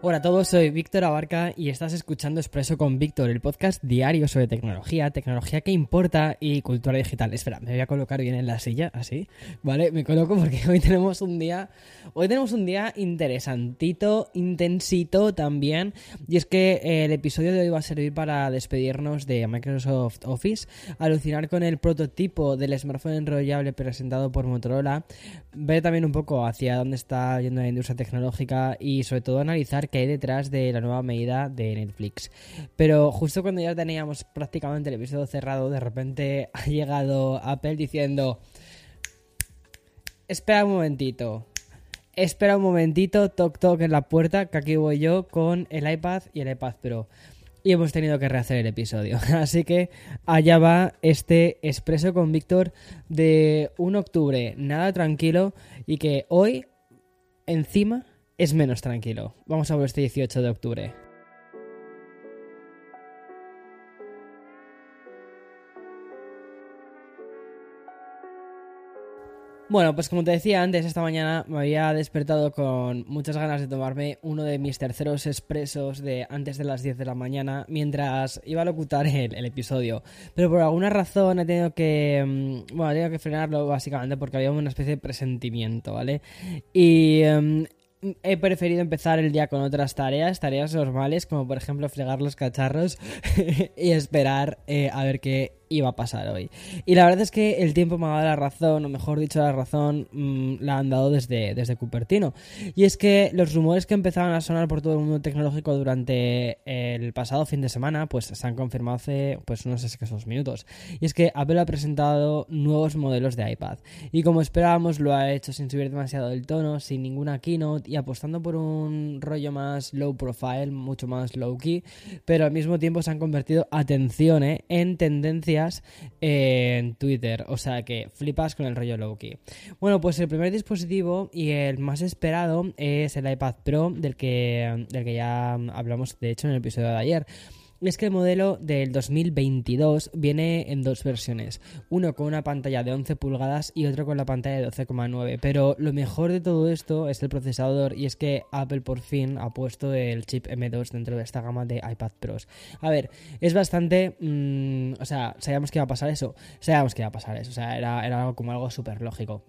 Hola a todos, soy Víctor Abarca y estás escuchando Expreso con Víctor, el podcast diario sobre tecnología, tecnología que importa y cultura digital. Espera, me voy a colocar bien en la silla, así, ¿vale? Me coloco porque hoy tenemos un día, hoy tenemos un día interesantito, intensito también, y es que el episodio de hoy va a servir para despedirnos de Microsoft Office, alucinar con el prototipo del smartphone enrollable presentado por Motorola, ver también un poco hacia dónde está yendo la industria tecnológica y sobre todo analizar que hay detrás de la nueva medida de Netflix. Pero justo cuando ya teníamos prácticamente el episodio cerrado, de repente ha llegado Apple diciendo, espera un momentito, espera un momentito, toc toc en la puerta, que aquí voy yo con el iPad y el iPad Pro. Y hemos tenido que rehacer el episodio. Así que allá va este expreso con Víctor de un octubre nada tranquilo y que hoy encima es menos tranquilo. Vamos a ver este 18 de octubre. Bueno, pues como te decía antes, esta mañana me había despertado con muchas ganas de tomarme uno de mis terceros expresos de antes de las 10 de la mañana mientras iba a locutar el, episodio. Pero por alguna razón he tenido que. mm, Bueno, he tenido que frenarlo básicamente porque había una especie de presentimiento, ¿vale? Y. em, He preferido empezar el día con otras tareas, tareas normales, como por ejemplo fregar los cacharros y esperar eh, a ver qué iba a pasar hoy. Y la verdad es que el tiempo me ha dado la razón, o mejor dicho, la razón mm, la han dado desde, desde Cupertino. Y es que los rumores que empezaban a sonar por todo el mundo tecnológico durante el pasado fin de semana, pues se han confirmado hace pues unos escasos minutos. Y es que Apple ha presentado nuevos modelos de iPad. Y como esperábamos, lo ha hecho sin subir demasiado el tono, sin ninguna keynote y apostando por un rollo más low profile, mucho más low key, pero al mismo tiempo se han convertido, atención, eh, en tendencias en Twitter. O sea que flipas con el rollo low key. Bueno, pues el primer dispositivo y el más esperado es el iPad Pro, del que, del que ya hablamos de hecho en el episodio de ayer. Es que el modelo del 2022 viene en dos versiones, uno con una pantalla de 11 pulgadas y otro con la pantalla de 12,9, pero lo mejor de todo esto es el procesador y es que Apple por fin ha puesto el chip M2 dentro de esta gama de iPad Pros. A ver, es bastante... mm, o sea, sabíamos que iba a pasar eso, sabíamos que iba a pasar eso, o sea, era, era algo como algo súper lógico.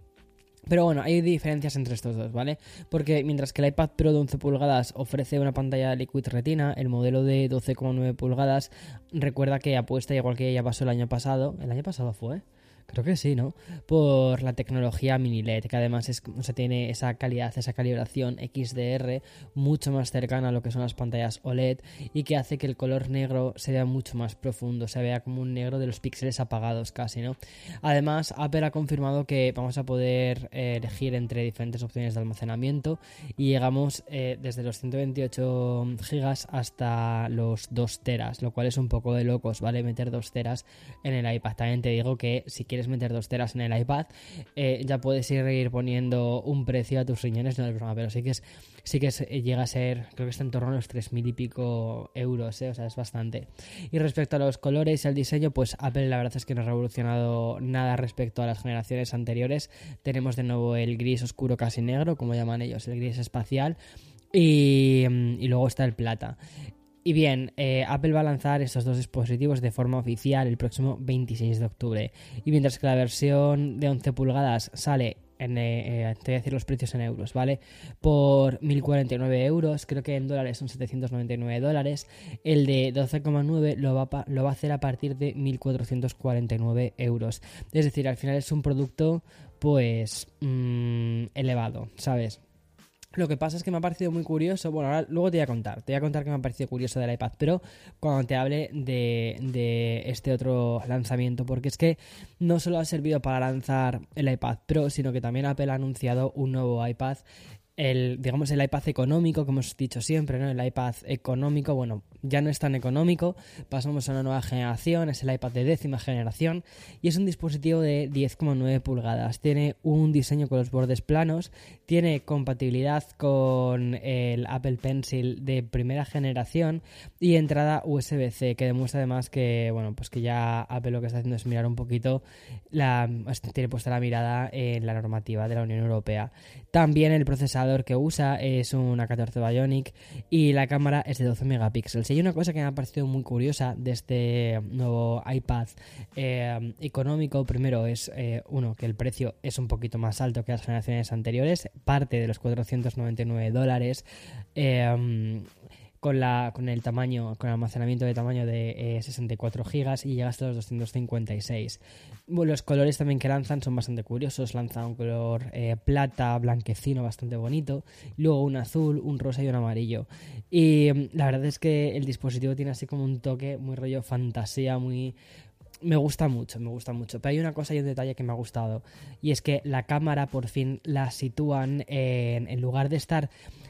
Pero bueno, hay diferencias entre estos dos, ¿vale? Porque mientras que el iPad Pro de 11 pulgadas ofrece una pantalla Liquid Retina, el modelo de 12,9 pulgadas recuerda que apuesta, igual que ya pasó el año pasado, el año pasado fue, Creo que sí, ¿no? Por la tecnología mini LED, que además es, o tiene esa calidad, esa calibración XDR mucho más cercana a lo que son las pantallas OLED y que hace que el color negro se vea mucho más profundo, se vea como un negro de los píxeles apagados casi, ¿no? Además, Apple ha confirmado que vamos a poder eh, elegir entre diferentes opciones de almacenamiento y llegamos eh, desde los 128 gigas hasta los 2 teras, lo cual es un poco de locos, ¿vale? Meter 2 teras en el iPad. También te digo que si quieres meter 2 teras en el iPad, eh, ya puedes ir poniendo un precio a tus riñones, no es broma, pero sí que sí que eh, llega a ser, creo que está en torno a los 3.000 y pico euros, ¿eh? o sea, es bastante. Y respecto a los colores y al diseño, pues Apple la verdad es que no ha revolucionado nada respecto a las generaciones anteriores. Tenemos de nuevo el gris oscuro casi negro, como llaman ellos, el gris espacial. Y, mm, y luego está el plata. Y bien, eh, Apple va a lanzar estos dos dispositivos de forma oficial el próximo 26 de octubre. Y mientras que la versión de 11 pulgadas sale en, eh, eh, te voy a decir los precios en euros, ¿vale? Por 1.049 euros, creo que en dólares son 799 dólares. El de 12,9 lo, va a lo va a hacer a partir de 1.449 euros. Es decir, al final es un producto, pues, mm, elevado, ¿sabes? Lo que pasa es que me ha parecido muy curioso. Bueno, ahora luego te voy a contar. Te voy a contar que me ha parecido curioso del iPad Pro cuando te hable de, de este otro lanzamiento. Porque es que no solo ha servido para lanzar el iPad Pro, sino que también Apple ha anunciado un nuevo iPad. El, digamos, el iPad económico, como hemos dicho siempre, ¿no? El iPad económico, bueno, ya no es tan económico, pasamos a una nueva generación, es el iPad de décima generación y es un dispositivo de 10,9 pulgadas. Tiene un diseño con los bordes planos, tiene compatibilidad con el Apple Pencil de primera generación y entrada USB-C, que demuestra además que, bueno, pues que ya Apple lo que está haciendo es mirar un poquito, tiene puesta la mirada en la normativa de la Unión Europea. También el procesador que usa es una 14 Bionic y la cámara es de 12 megapíxeles. Y hay una cosa que me ha parecido muy curiosa de este nuevo iPad eh, económico. Primero es, eh, uno, que el precio es un poquito más alto que las generaciones anteriores, parte de los 499 dólares. Eh, con, la, con el tamaño, con el almacenamiento de tamaño de 64 eh, GB y llega hasta los 256. los colores también que lanzan son bastante curiosos. Lanza un color eh, plata, blanquecino, bastante bonito. Luego un azul, un rosa y un amarillo. Y mm, la verdad es que el dispositivo tiene así como un toque muy rollo fantasía, muy, me gusta mucho, me gusta mucho. Pero hay una cosa y un detalle que me ha gustado. Y es que la cámara por fin la sitúan en, en lugar de estar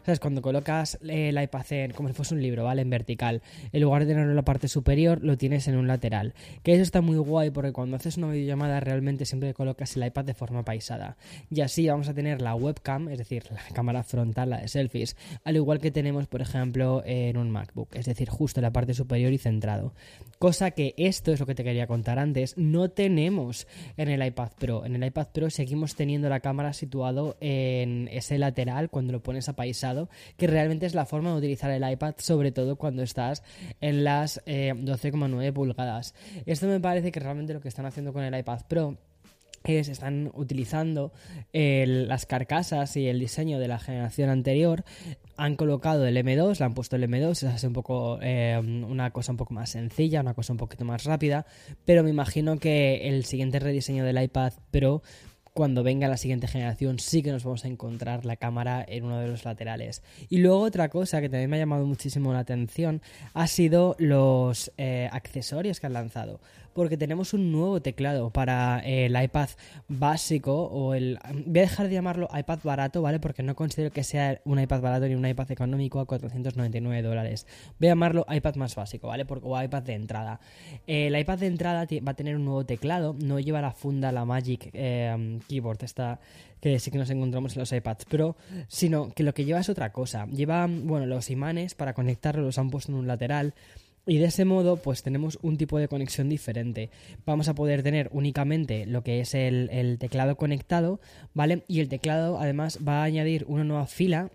¿Sabes? Cuando colocas el iPad en, como si fuese un libro, ¿vale? En vertical. En lugar de tenerlo en la parte superior, lo tienes en un lateral. Que eso está muy guay porque cuando haces una videollamada realmente siempre colocas el iPad de forma paisada. Y así vamos a tener la webcam, es decir, la cámara frontal, la de selfies, al igual que tenemos, por ejemplo, en un MacBook. Es decir, justo en la parte superior y centrado. Cosa que esto es lo que te quería contar antes. No tenemos en el iPad Pro. En el iPad Pro seguimos teniendo la cámara situado en ese lateral cuando lo pones a que realmente es la forma de utilizar el iPad, sobre todo cuando estás en las 12,9 eh, pulgadas. Esto me parece que realmente lo que están haciendo con el iPad Pro es están utilizando las carcasas y el diseño de la generación anterior han colocado el M2, le han puesto el M2, es un poco eh, una cosa un poco más sencilla, una cosa un poquito más rápida, pero me imagino que el siguiente rediseño del iPad Pro cuando venga la siguiente generación sí que nos vamos a encontrar la cámara en uno de los laterales. Y luego otra cosa que también me ha llamado muchísimo la atención ha sido los eh, accesorios que han lanzado porque tenemos un nuevo teclado para el iPad básico o el... Voy a dejar de llamarlo iPad barato, ¿vale? Porque no considero que sea un iPad barato ni un iPad económico a 499 dólares. Voy a llamarlo iPad más básico, ¿vale? o iPad de entrada. El iPad de entrada va a tener un nuevo teclado, no lleva la funda, la Magic Keyboard, esta que sí que nos encontramos en los iPads Pro, sino que lo que lleva es otra cosa. Lleva, bueno, los imanes para conectarlos los han puesto en un lateral. Y de ese modo, pues tenemos un tipo de conexión diferente. Vamos a poder tener únicamente lo que es el, el teclado conectado, ¿vale? Y el teclado además va a añadir una nueva fila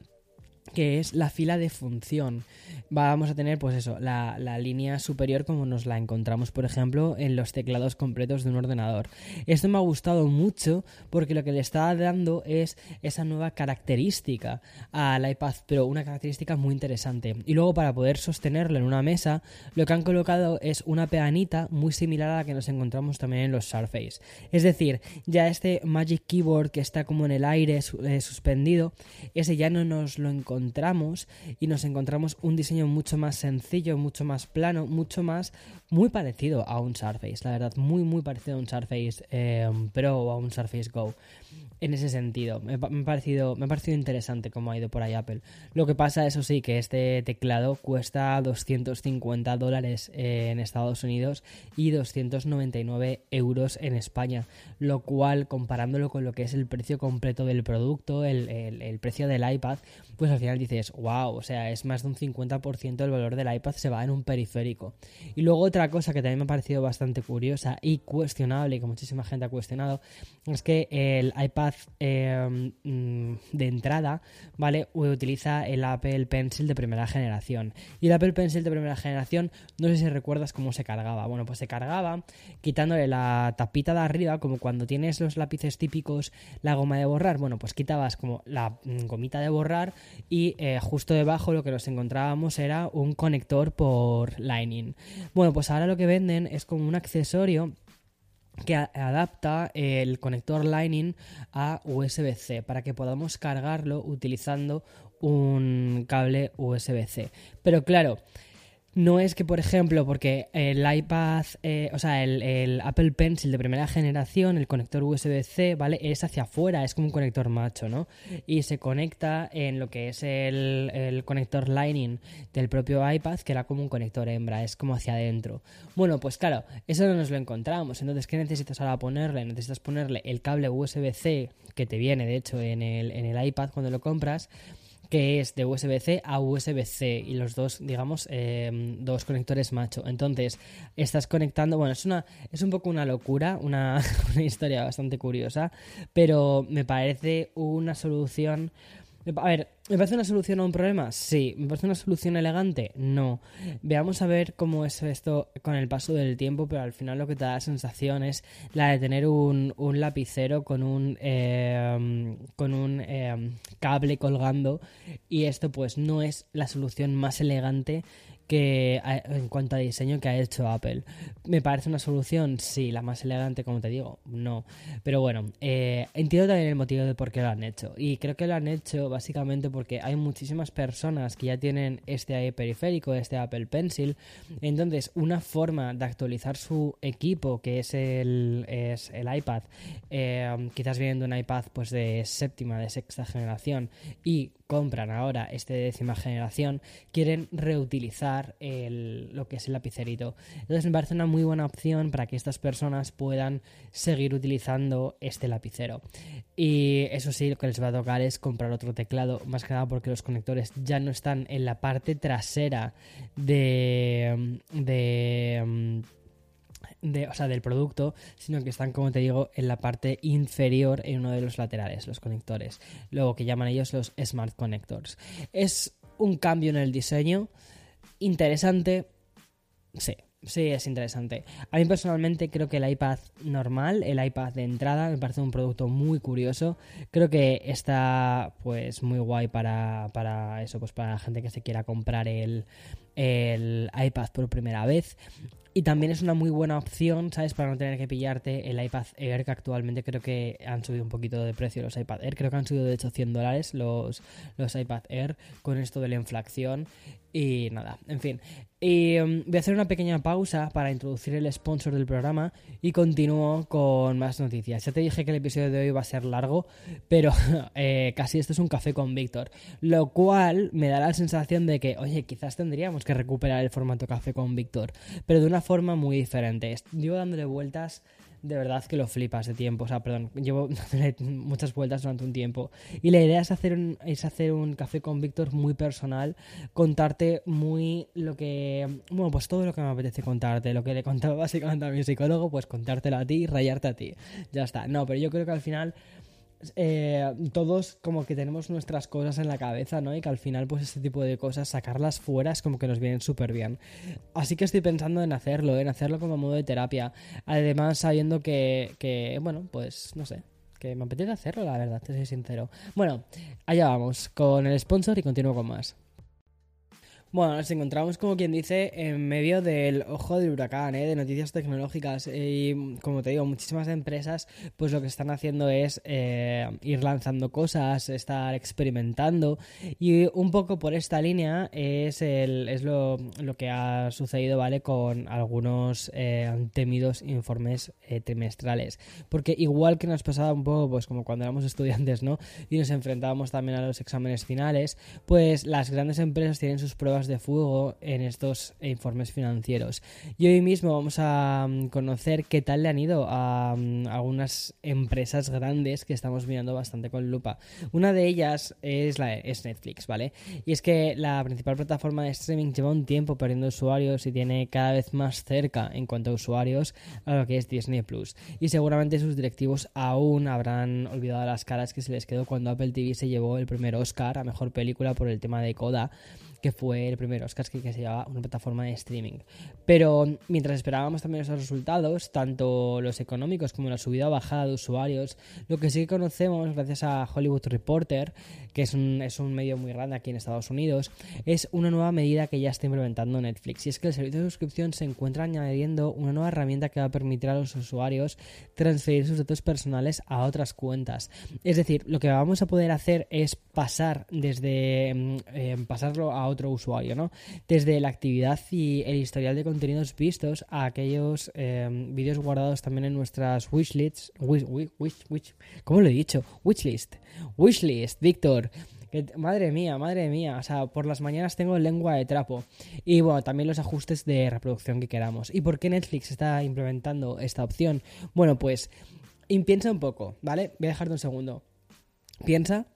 que es la fila de función. Vamos a tener, pues eso, la, línea superior como nos la encontramos, por ejemplo, en los teclados completos de un ordenador. Esto me ha gustado mucho porque lo que le está dando es esa nueva característica al iPad Pro, una característica muy interesante. Y luego para poder sostenerlo en una mesa, lo que han colocado es una peanita muy similar a la que nos encontramos también en los Surface. Es decir, ya este Magic Keyboard que está como en el aire eh, suspendido, ese ya no nos lo encontramos encontramos y nos encontramos un diseño mucho más sencillo, mucho más plano, mucho más muy parecido a un Surface, la verdad, muy muy parecido a un Surface eh, Pro o a un Surface Go en ese sentido. Me, ha parecido, me ha parecido interesante cómo ha ido por ahí Apple. Lo que pasa, eso sí, que este teclado cuesta 250 dólares en Estados Unidos y 299 euros en España, lo cual, comparándolo con lo que es el precio completo del producto, el, el, precio del iPad, pues al dices, wow, o sea, es más de un 50% del valor del iPad se va en un periférico. Y luego otra cosa que también me ha parecido bastante curiosa y cuestionable, y que muchísima gente ha cuestionado, es que el iPad Em, mm, de entrada, ¿vale? Utiliza el Apple Pencil de primera generación. Y el Apple Pencil de primera generación, no sé si recuerdas cómo se cargaba. Bueno, pues se cargaba quitándole la tapita de arriba, como cuando tienes los lápices típicos, la goma de borrar. Bueno, pues quitabas como la mm, gomita de borrar eh, justo debajo lo que nos encontrábamos era un conector por Lightning. Bueno, pues ahora lo que venden es como un accesorio que adapta el conector Lightning a USB-C para que podamos cargarlo utilizando un cable USB-C. Pero claro, no es que, por ejemplo, porque el iPad, eh, o sea, el, Apple Pencil de primera generación, el conector USB-C, ¿vale? Es hacia afuera, es como un conector macho, ¿no? Y se conecta en lo que es el, conector Lightning del propio iPad, que era como un conector hembra, es como hacia adentro. Bueno, pues claro, eso no nos lo encontramos. Entonces, ¿qué necesitas ahora ponerle? Necesitas ponerle el cable USB-C, que te viene, de hecho, en el, en el iPad cuando lo compras que es de USB-C a USB-C y los dos, digamos, em, dos conectores macho. Entonces, estás conectando, bueno, es, una, es un poco una locura, una, una historia bastante curiosa, pero me parece una solución a ver, ¿me parece una solución a un problema? Sí. ¿Me parece una solución elegante? No. Veamos a ver cómo es esto con el paso del tiempo, pero al final lo que te da la sensación es la de tener un, lapicero con un, em, con un em, cable colgando y esto pues no es la solución más elegante que en cuanto a diseño que ha hecho Apple. ¿Me parece una solución? Sí, la más elegante, como te digo, no. Pero bueno, eh, entiendo también el motivo de por qué lo han hecho. Y creo que lo han hecho básicamente porque hay muchísimas personas que ya tienen este periférico, este Apple Pencil. Entonces, una forma de actualizar su equipo, que es el, es el iPad, eh, quizás viendo un iPad pues de séptima, de sexta generación, y compran ahora este de décima generación, quieren reutilizar lo que es el lapicerito. Entonces me parece una muy buena opción para que estas personas puedan seguir utilizando este lapicero. Y eso sí, lo que les va a tocar es comprar otro teclado, más que nada porque los conectores ya no están en la parte trasera de... de de, o sea, del producto, sino que están, como te digo, en la parte inferior en uno de los laterales, los conectores. Luego que llaman ellos los Smart Connectors. Es un cambio en el diseño interesante. Sí, Sí, es interesante. A mí personalmente creo que el iPad normal, el iPad de entrada, me parece un producto muy curioso. Creo que está pues muy guay para, para eso, pues para la gente que se quiera comprar el, el iPad por primera vez. Y también es una muy buena opción, ¿sabes? Para no tener que pillarte el iPad Air, que actualmente creo que han subido un poquito de precio los iPad Air. Creo que han subido de hecho 100 dólares los, los iPad Air con esto de la inflación. Y nada, en fin. Y um, voy a hacer una pequeña pausa para introducir el sponsor del programa y continúo con más noticias. Ya te dije que el episodio de hoy va a ser largo, pero eh, casi esto es un café con Víctor. Lo cual me da la sensación de que, oye, quizás tendríamos que recuperar el formato café con Víctor, pero de una forma muy diferente. Llevo dándole vueltas de verdad que lo flipas de tiempo. O sea, perdón, llevo muchas vueltas durante un tiempo. Y la idea es hacer un, es hacer un café con Víctor muy personal, contarte muy lo que. Bueno, pues todo lo que me apetece contarte. Lo que le contaba básicamente a mi psicólogo, pues contártelo a ti y rayarte a ti. Ya está. No, pero yo creo que al final eh, todos como que tenemos nuestras cosas en la cabeza, ¿no? Y que al final, pues este tipo de cosas, sacarlas fuera es como que nos vienen súper bien. Así que estoy pensando en hacerlo, en hacerlo como modo de terapia. Además, sabiendo que, que bueno, pues no sé, que me apetece hacerlo, la verdad, te soy sincero. Bueno, allá vamos con el sponsor y continúo con más. Bueno, nos encontramos, como quien dice, en medio del ojo del huracán, ¿eh? de noticias tecnológicas. Y como te digo, muchísimas empresas, pues lo que están haciendo es eh, ir lanzando cosas, estar experimentando. Y un poco por esta línea es, el, es lo, lo que ha sucedido, ¿vale? Con algunos eh, temidos informes eh, trimestrales. Porque igual que nos pasaba un poco, pues como cuando éramos estudiantes, ¿no? Y nos enfrentábamos también a los exámenes finales, pues las grandes empresas tienen sus pruebas de fuego en estos informes financieros. Y hoy mismo vamos a mm, conocer qué tal le han ido a mm, algunas empresas grandes que estamos mirando bastante con lupa. Una de ellas es, la, es Netflix, ¿vale? Y es que la principal plataforma de streaming lleva un tiempo perdiendo usuarios y tiene cada vez más cerca en cuanto a usuarios a lo que es Disney Plus. Y seguramente sus directivos aún habrán olvidado las caras que se les quedó cuando Apple TV se llevó el primer Oscar a mejor película por el tema de Coda que fue el primer Oscar que, se llevaba una plataforma de streaming. Pero mientras esperábamos también esos resultados, tanto los económicos como la subida o bajada de usuarios, lo que sí que conocemos gracias a Hollywood Reporter, que es un, es un medio muy grande aquí en Estados Unidos, es una nueva medida que ya está implementando Netflix. Y es que el servicio de suscripción se encuentra añadiendo una nueva herramienta que va a permitir a los usuarios transferir sus datos personales a otras cuentas. Es decir, lo que vamos a poder hacer es pasar desde mm, eh, pasarlo a otro usuario, ¿no? Desde la actividad y el historial de contenidos vistos a aquellos eh, vídeos guardados también en nuestras wishlists. Wish, wish, ¿Cómo lo he dicho? Wishlist. Wishlist, Víctor. Madre mía, madre mía. O sea, por las mañanas tengo lengua de trapo. Y bueno, también los ajustes de reproducción que queramos. ¿Y por qué Netflix está implementando esta opción? Bueno, pues piensa un poco, ¿vale? Voy a dejarte un segundo. Piensa.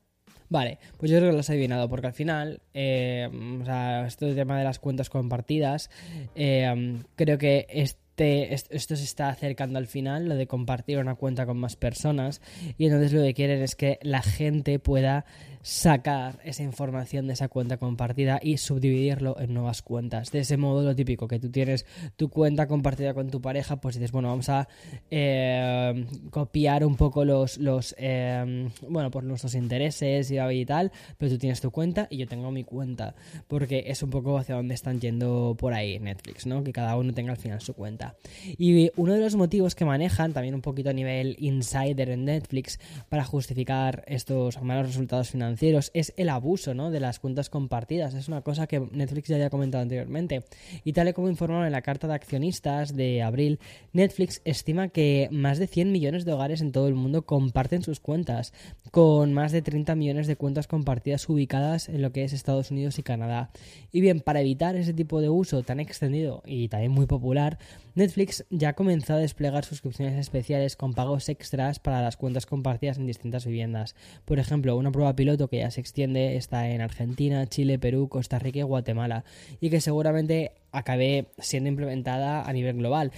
Vale, pues yo creo que lo has adivinado, porque al final, eh, o sea, este tema de las cuentas compartidas, eh, creo que este, esto se está acercando al final, lo de compartir una cuenta con más personas, y entonces lo que quieren es que la gente pueda sacar esa información de esa cuenta compartida y subdividirlo en nuevas cuentas. De ese modo, lo típico, que tú tienes tu cuenta compartida con tu pareja, pues dices, bueno, vamos a eh, copiar un poco los, los eh, bueno, por nuestros intereses y tal, pero tú tienes tu cuenta y yo tengo mi cuenta, porque es un poco hacia donde están yendo por ahí Netflix, ¿no? Que cada uno tenga al final su cuenta. Y uno de los motivos que manejan, también un poquito a nivel insider en Netflix, para justificar estos malos resultados financieros, es el abuso ¿no? de las cuentas compartidas. Es una cosa que Netflix ya había comentado anteriormente. Y tal y como informaron en la carta de accionistas de abril, Netflix estima que más de 100 millones de hogares en todo el mundo comparten sus cuentas, con más de 30 millones de cuentas compartidas ubicadas en lo que es Estados Unidos y Canadá. Y bien, para evitar ese tipo de uso tan extendido y también muy popular, Netflix ya ha comenzado a desplegar suscripciones especiales con pagos extras para las cuentas compartidas en distintas viviendas. Por ejemplo, una prueba piloto que ya se extiende está en Argentina, Chile, Perú, Costa Rica y Guatemala y que seguramente acabe siendo implementada a nivel global.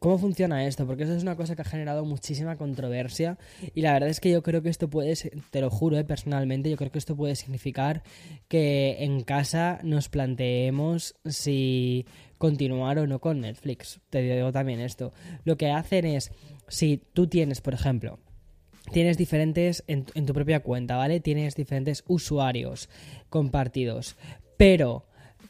¿Cómo funciona esto? Porque eso es una cosa que ha generado muchísima controversia y la verdad es que yo creo que esto puede, te lo juro eh, personalmente, yo creo que esto puede significar que en casa nos planteemos si continuar o no con Netflix. Te digo también esto. Lo que hacen es, si tú tienes, por ejemplo, tienes diferentes en, en tu propia cuenta, ¿vale? Tienes diferentes usuarios compartidos, pero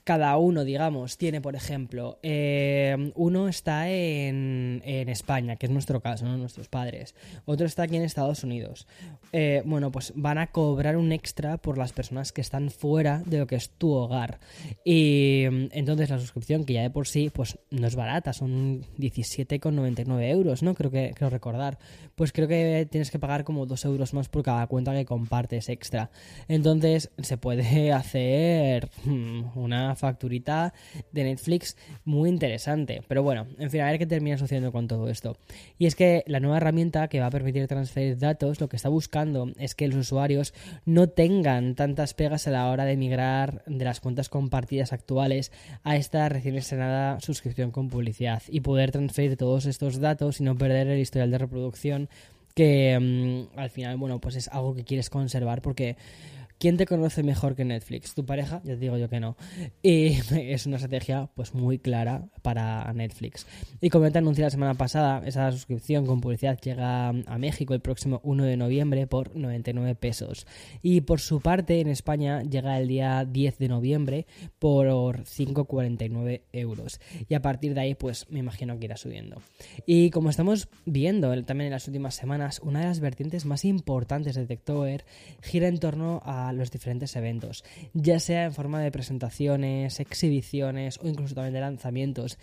cada uno, digamos, tiene, por ejemplo, eh, uno está en, España, que es nuestro caso, ¿no? nuestros padres, otro está aquí en Estados Unidos. Eh, bueno, pues van a cobrar un extra por las personas que están fuera de lo que es tu hogar. Y entonces la suscripción, que ya de por sí, pues no es barata, son 17,99 euros, ¿no? Creo que creo recordar. Pues creo que tienes que pagar como 2 euros más por cada cuenta que compartes extra. Entonces se puede hacer hmm, una facturita de Netflix muy interesante. Pero bueno, en fin, a ver qué termina sucediendo con todo esto. Y es que la nueva herramienta que va a permitir transferir datos lo que está buscando es que los usuarios no tengan tantas pegas a la hora de migrar de las cuentas compartidas actuales a esta recién estrenada suscripción con publicidad y poder transferir todos estos datos y no perder el historial de reproducción que mm, al final, bueno, pues es algo que quieres conservar porque ¿Quién te conoce mejor que Netflix? ¿Tu pareja? Ya te digo yo que no. Y es una estrategia pues muy clara para Netflix. Y como te anuncié la semana pasada, esa suscripción con publicidad llega a México el próximo 1 de noviembre por 99 pesos. Y por su parte en España llega el día 10 de noviembre por 5,49 euros. Y a partir de ahí pues me imagino que irá subiendo. Y como estamos viendo también en las últimas semanas, una de las vertientes más importantes de TechTower gira en torno a los diferentes eventos, ya sea en forma de presentaciones, exhibiciones o incluso también de lanzamientos.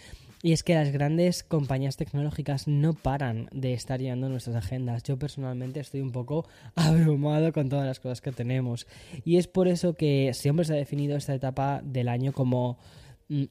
Y es que las grandes compañías tecnológicas no paran de estar llenando nuestras agendas. Yo personalmente estoy un poco abrumado con todas las cosas que tenemos. Y es por eso que siempre se ha definido esta etapa del año como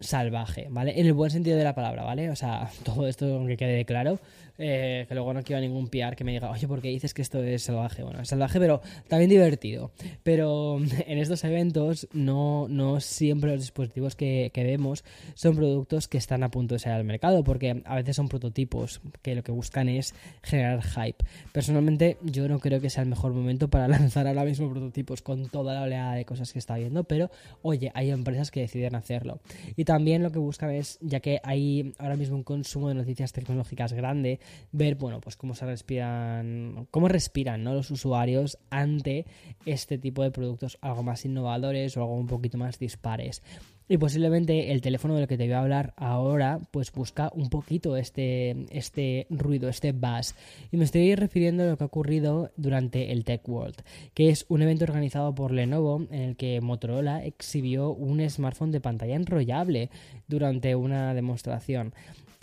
salvaje, ¿vale? En el buen sentido de la palabra, ¿vale? O sea, todo esto aunque quede claro, eh, que luego no quiero ningún PR que me diga, oye, ¿por qué dices que esto es salvaje? Bueno, es salvaje, pero también divertido. Pero en estos eventos no, no siempre los dispositivos que, que vemos son productos que están a punto de salir al mercado, porque a veces son prototipos que lo que buscan es generar hype. Personalmente, yo no creo que sea el mejor momento para lanzar ahora mismo prototipos con toda la oleada de cosas que está viendo, pero oye, hay empresas que deciden hacerlo. Y también lo que buscan es, ya que hay ahora mismo un consumo de noticias tecnológicas grande, ver, bueno, pues cómo se respiran, cómo respiran ¿no? los usuarios ante este tipo de productos algo más innovadores o algo un poquito más dispares. Y posiblemente el teléfono del que te voy a hablar ahora, pues busca un poquito este, este ruido, este buzz. Y me estoy refiriendo a lo que ha ocurrido durante el Tech World, que es un evento organizado por Lenovo en el que Motorola exhibió un smartphone de pantalla enrollable durante una demostración.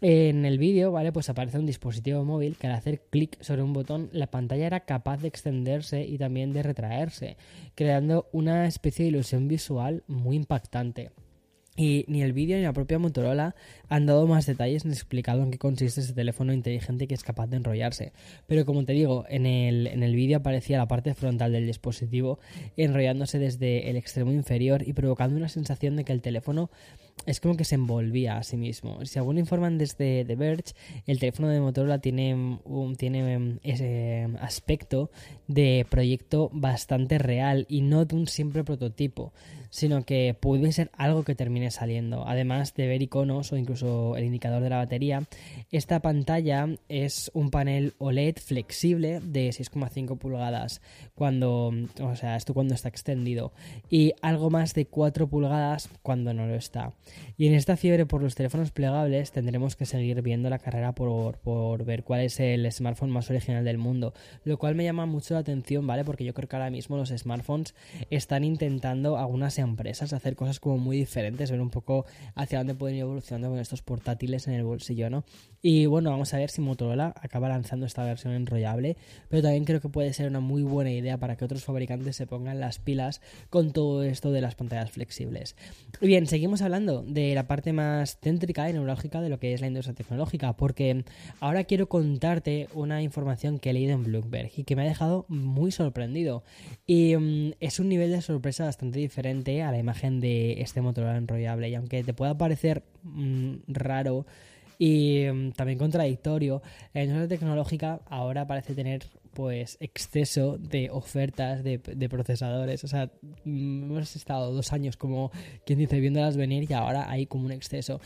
En el vídeo, ¿vale? Pues aparece un dispositivo móvil que al hacer clic sobre un botón, la pantalla era capaz de extenderse y también de retraerse, creando una especie de ilusión visual muy impactante. Y ni el vídeo ni la propia Motorola han dado más detalles ni explicado en qué consiste ese teléfono inteligente que es capaz de enrollarse. Pero como te digo, en el, en el vídeo aparecía la parte frontal del dispositivo enrollándose desde el extremo inferior y provocando una sensación de que el teléfono es como que se envolvía a sí mismo. Si algún informan desde The Verge, el teléfono de Motorola tiene, un, tiene ese aspecto de proyecto bastante real y no de un simple prototipo, sino que puede ser algo que termine saliendo. Además de ver iconos o incluso el indicador de la batería, esta pantalla es un panel OLED flexible de 6,5 pulgadas cuando, o sea, esto cuando está extendido y algo más de 4 pulgadas cuando no lo está. Y en esta fiebre por los teléfonos plegables tendremos que seguir viendo la carrera por, por ver cuál es el smartphone más original del mundo, lo cual me llama mucho la atención, ¿vale? Porque yo creo que ahora mismo los smartphones están intentando algunas empresas hacer cosas como muy diferentes, ver un poco hacia dónde pueden ir evolucionando con estos portátiles en el bolsillo, ¿no? Y bueno, vamos a ver si Motorola acaba lanzando esta versión enrollable, pero también creo que puede ser una muy buena idea para que otros fabricantes se pongan las pilas con todo esto de las pantallas flexibles. Bien, seguimos hablando de la parte más céntrica y neurológica de lo que es la industria tecnológica, porque ahora quiero contarte una información que he leído en Bloomberg y que me ha dejado muy sorprendido. Y mm, es un nivel de sorpresa bastante diferente a la imagen de este Motorola enrollable. Y aunque te pueda parecer mm, raro, y mm, también contradictorio. La industria tecnológica ahora parece tener pues exceso de ofertas de, procesadores. O sea, mm, hemos estado dos años como quien dice viéndolas venir y ahora hay como un exceso.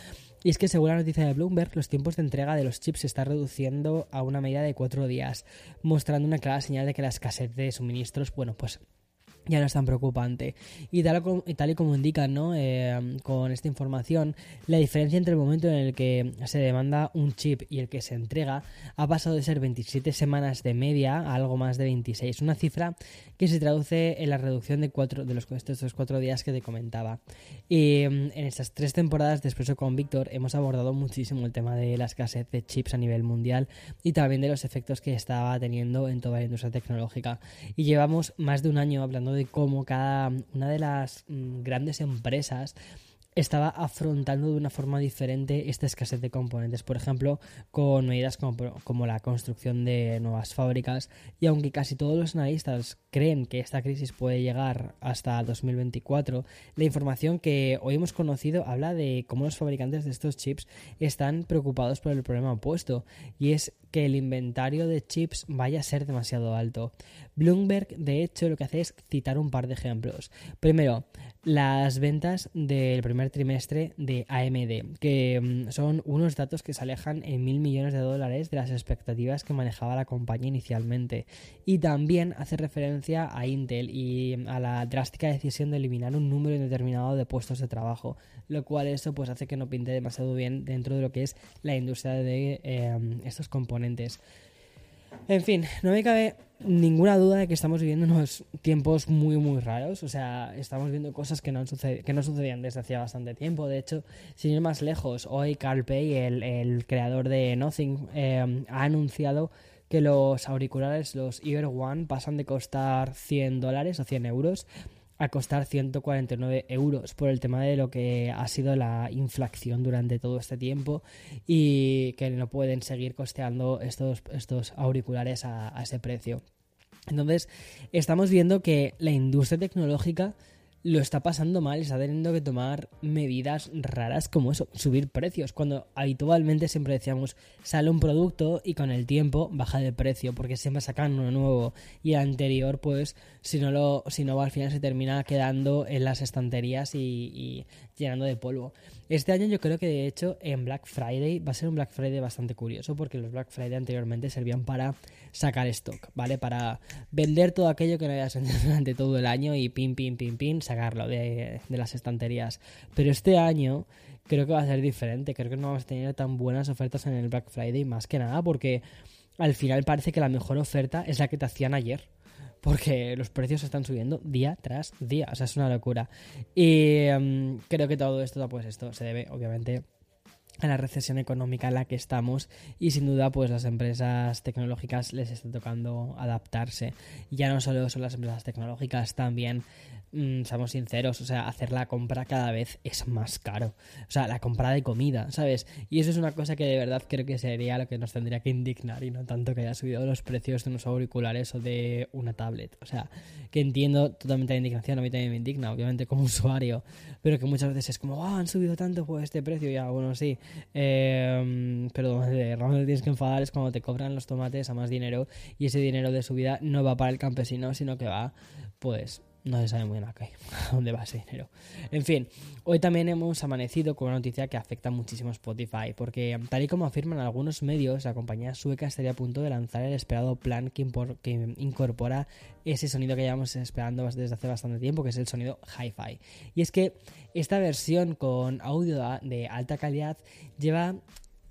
Y es que según la noticia de Bloomberg, los tiempos de entrega de los chips se están reduciendo a una medida de cuatro días, mostrando una clara señal de que la escasez de suministros, bueno, pues ya no es tan preocupante. Y tal, y, tal y como indican ¿no? Eh, con esta información, la diferencia entre el momento en el que se demanda un chip y el que se entrega ha pasado de ser 27 semanas de media a algo más de 26, una cifra que se traduce en la reducción de, cuatro, de los, estos cuatro días que te comentaba. Y mm, en estas tres temporadas de Expreso con Víctor hemos abordado muchísimo el tema de la escasez de chips a nivel mundial y también de los efectos que estaba teniendo en toda la industria tecnológica. Y llevamos más de un año hablando de cómo cada una de las mm, grandes empresas estaba afrontando de una forma diferente esta escasez de componentes, por ejemplo, con medidas como, la construcción de nuevas fábricas, y aunque casi todos los analistas creen que esta crisis puede llegar hasta 2024, la información que hoy hemos conocido habla de cómo los fabricantes de estos chips están preocupados por el problema opuesto, y es que el inventario de chips vaya a ser demasiado alto. Bloomberg, de hecho, lo que hace es citar un par de ejemplos. Primero, las ventas del primer trimestre de AMD, que mm, son unos datos que se alejan en mil millones de dólares de las expectativas que manejaba la compañía inicialmente. Y también hace referencia a Intel y a la drástica decisión de eliminar un número indeterminado de puestos de trabajo, lo cual eso pues hace que no pinte demasiado bien dentro de lo que es la industria de eh, estos componentes. En fin, no me cabe ninguna duda de que estamos viviendo unos tiempos muy, muy raros. O sea, estamos viendo cosas que no, que no sucedían desde hacía bastante tiempo. De hecho, sin ir más lejos, hoy Carl Pei, el, creador de Nothing, eh, ha anunciado que los auriculares, los Ear One, pasan de costar 100 dólares o 100 euros a costar 149 euros por el tema de lo que ha sido la inflación durante todo este tiempo y que no pueden seguir costeando estos, estos auriculares a ese precio. Entonces, estamos viendo que la industria tecnológica lo está pasando mal, está teniendo que tomar medidas raras como eso, subir precios, cuando habitualmente siempre decíamos sale un producto y con el tiempo baja de precio, porque siempre sacan uno nuevo. Y el anterior, pues si no lo, si no al final se termina quedando en las estanterías y, llenando de polvo. Este año yo creo que de hecho en Black Friday va a ser un Black Friday bastante curioso, porque los Black Friday anteriormente servían para sacar stock, ¿vale? Para vender todo aquello que no habías vendido durante todo el año y pin, pin, pin, pin, sacar sacarlo de las estanterías. Pero este año creo que va a ser diferente. Creo que no vamos a tener tan buenas ofertas en el Black Friday, más que nada porque al final parece que la mejor oferta es la que te hacían ayer. Porque los precios están subiendo día tras día. O sea, es una locura. Y em, creo que todo esto, pues esto se debe, obviamente, a la recesión económica en la que estamos y sin duda pues las empresas tecnológicas les está tocando adaptarse ya no solo son las empresas tecnológicas también mmm, seamos sinceros, o sea, hacer la compra cada vez es más caro. O sea, la compra de comida, ¿sabes? Y eso es una cosa que de verdad creo que sería lo que nos tendría que indignar y no tanto que haya subido los precios de unos auriculares o de una tablet. O sea, que entiendo totalmente la indignación, a mí también me indigna, obviamente como usuario, pero que muchas veces es como, ah, han subido tanto pues este precio, ya, bueno, sí. Eh, pero realmente tienes que enfadar es cuando te cobran los tomates a más dinero y ese dinero de subida no va para el campesino, sino que va, pues, no se sabe muy bien a, dónde va ese dinero. En fin, hoy también hemos amanecido con una noticia que afecta muchísimo a Spotify, porque tal y como afirman algunos medios, la compañía sueca estaría a punto de lanzar el esperado plan que incorpora ese sonido que llevamos esperando desde hace bastante tiempo, que es el sonido hi-fi. Y es que esta versión con audio de alta calidad lleva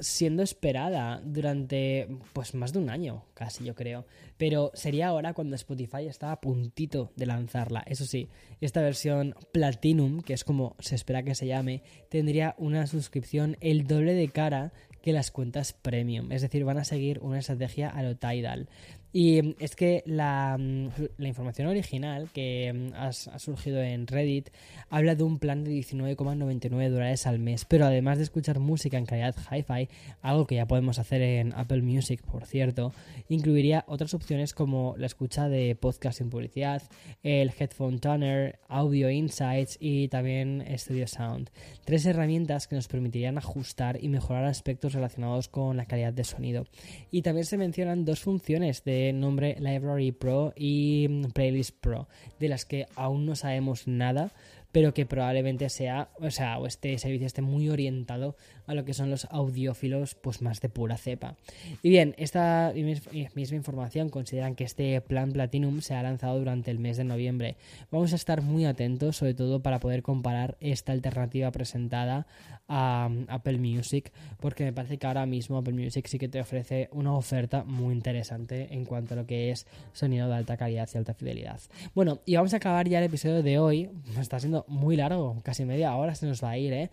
siendo esperada durante pues más de un año, casi yo creo. Pero sería ahora cuando Spotify está a puntito de lanzarla. Eso sí, esta versión Platinum, que es como se espera que se llame, tendría una suscripción el doble de cara que las cuentas premium. Es decir, van a seguir una estrategia a lo Tidal. Y es que la, mm, la información original que mm, ha, surgido en Reddit habla de un plan de 19,99 dólares al mes, pero además de escuchar música en calidad hi-fi, algo que ya podemos hacer en Apple Music, por cierto, incluiría otras opciones como la escucha de podcast sin publicidad, el Headphone Tuner, Audio Insights y también Studio Sound. Tres herramientas que nos permitirían ajustar y mejorar aspectos relacionados con la calidad de sonido. Y también se mencionan dos funciones de nombre Library Pro y Playlist Pro, de las que aún no sabemos nada, pero que probablemente sea, o sea, o este servicio esté muy orientado a lo que son los audiófilos, pues más de pura cepa. Y bien, esta misma información consideran que este plan Platinum se ha lanzado durante el mes de noviembre. Vamos a estar muy atentos, sobre todo para poder comparar esta alternativa presentada a um, Apple Music, porque me parece que ahora mismo Apple Music sí que te ofrece una oferta muy interesante en cuanto a lo que es sonido de alta calidad y alta fidelidad. Bueno, y vamos a acabar ya el episodio de hoy. Está siendo muy largo, casi media hora se nos va a ir, ¿eh?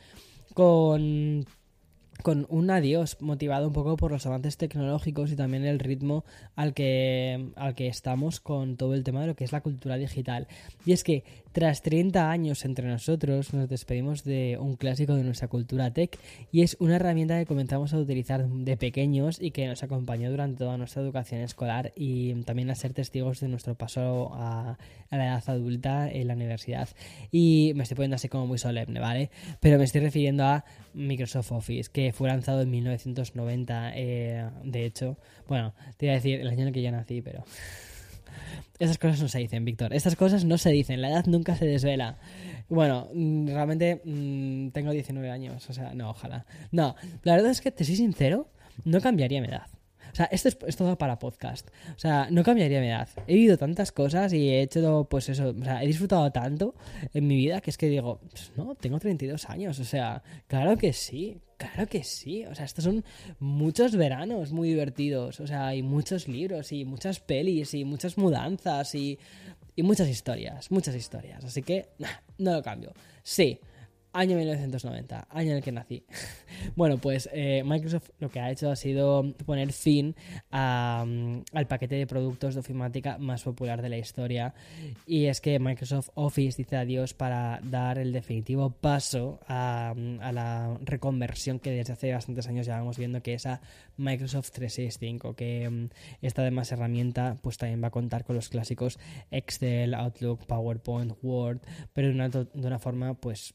Con con un adiós motivado un poco por los avances tecnológicos y también el ritmo al que, al que estamos con todo el tema de lo que es la cultura digital. Y es que tras 30 años entre nosotros nos despedimos de un clásico de nuestra cultura tech y es una herramienta que comenzamos a utilizar de pequeños y que nos acompañó durante toda nuestra educación escolar y también a ser testigos de nuestro paso a, la edad adulta en la universidad. Y me estoy poniendo así como muy solemne, ¿vale? Pero me estoy refiriendo a Microsoft Office, que fue lanzado en 1990, eh, de hecho. Bueno, te iba a decir el año en el que yo nací, pero... Esas cosas no se dicen, Víctor. Estas cosas no se dicen. La edad nunca se desvela. Bueno, mm, realmente mm, tengo 19 años. O sea, no, ojalá. No, la verdad es que, te soy sincero, no cambiaría mi edad. O sea, esto es, todo para podcast. O sea, no cambiaría mi edad. He vivido tantas cosas y he hecho, pues eso, o sea, he disfrutado tanto en mi vida que es que digo, pues no, tengo 32 años. O sea, claro que sí, Claro que sí, o sea, estos son muchos veranos muy divertidos, o sea, hay muchos libros y muchas pelis y muchas mudanzas y, y muchas historias, muchas historias, así que no lo cambio. Sí, Año 1990, año en el que nací. bueno, pues eh, Microsoft lo que ha hecho ha sido poner fin mm, al paquete de productos de ofimática más popular de la historia. Y es que Microsoft Office dice adiós para dar el definitivo paso a, mm, la reconversión que desde hace bastantes años ya vamos viendo, que es a Microsoft 365, que mm, esta además herramienta pues también va a contar con los clásicos Excel, Outlook, PowerPoint, Word, pero de una, forma pues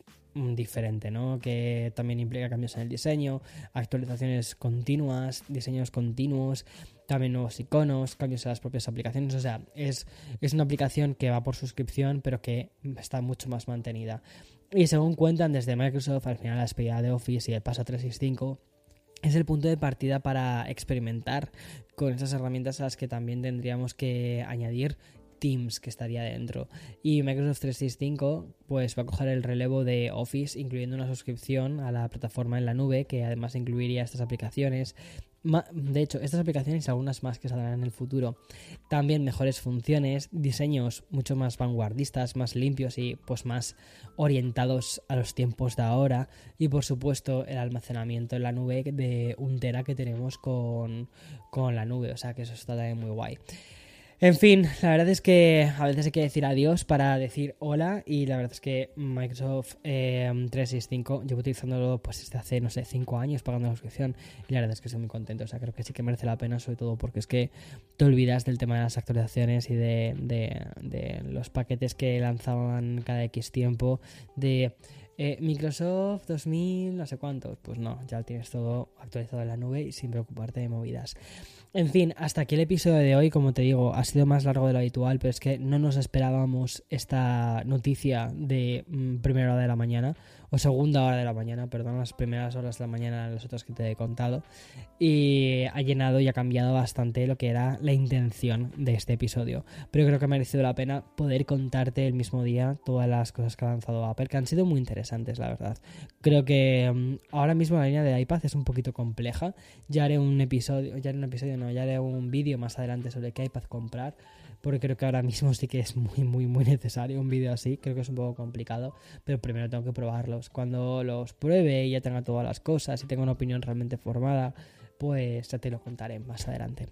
diferente, ¿no? Que también implica cambios en el diseño, actualizaciones continuas, diseños continuos, también nuevos iconos, cambios en las propias aplicaciones. O sea, es, es una aplicación que va por suscripción, pero que está mucho más mantenida. Y según cuentan desde Microsoft, al final la despedida de Office y el paso a 365 es el punto de partida para experimentar con esas herramientas a las que también tendríamos que añadir Teams que estaría dentro. Y Microsoft 365 pues va a coger el relevo de Office, incluyendo una suscripción a la plataforma en la nube, que además incluiría estas aplicaciones. De hecho, estas aplicaciones y algunas más que saldrán en el futuro. También mejores funciones, diseños mucho más vanguardistas, más limpios y pues más orientados a los tiempos de ahora. Y por supuesto el almacenamiento en la nube de un tera que tenemos con, con la nube. O sea que eso está también muy guay. En fin, la verdad es que a veces hay que decir adiós para decir hola y la verdad es que Microsoft 365 em, llevo utilizándolo pues desde hace, no sé, 5 años pagando la suscripción y la verdad es que estoy muy contento, o sea, creo que sí que merece la pena sobre todo porque es que te olvidas del tema de las actualizaciones y de, de los paquetes que lanzaban cada X tiempo, de eh, Microsoft 2000, no sé cuántos. Pues no, ya tienes todo actualizado en la nube y sin preocuparte de movidas. En fin, hasta aquí el episodio de hoy. Como te digo, ha sido más largo de lo habitual, pero es que no nos esperábamos esta noticia de mm, primera hora de la mañana o segunda hora de la mañana, perdón, las primeras horas de la mañana, las otras que te he contado. Y ha llenado y ha cambiado bastante lo que era la intención de este episodio. Pero creo que ha merecido la pena poder contarte el mismo día todas las cosas que ha lanzado Apple, que han sido muy interesantes, la verdad. Creo que mm, ahora mismo la línea de iPad es un poquito compleja. Ya haré un episodio, ya haré un episodio, no, ya haré un vídeo más adelante sobre qué iPad comprar porque creo que ahora mismo sí que es muy, muy, muy necesario un vídeo así. Creo que es un poco complicado, pero primero tengo que probarlos. Cuando los pruebe y ya tenga todas las cosas y tenga una opinión realmente formada, pues ya te lo contaré más adelante.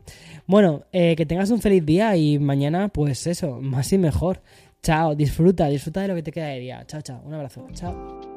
Bueno, eh, que tengas un feliz día y mañana, pues eso, más y mejor. Chao, disfruta, disfruta de lo que te queda de día. Chao, chao, un abrazo. Chao.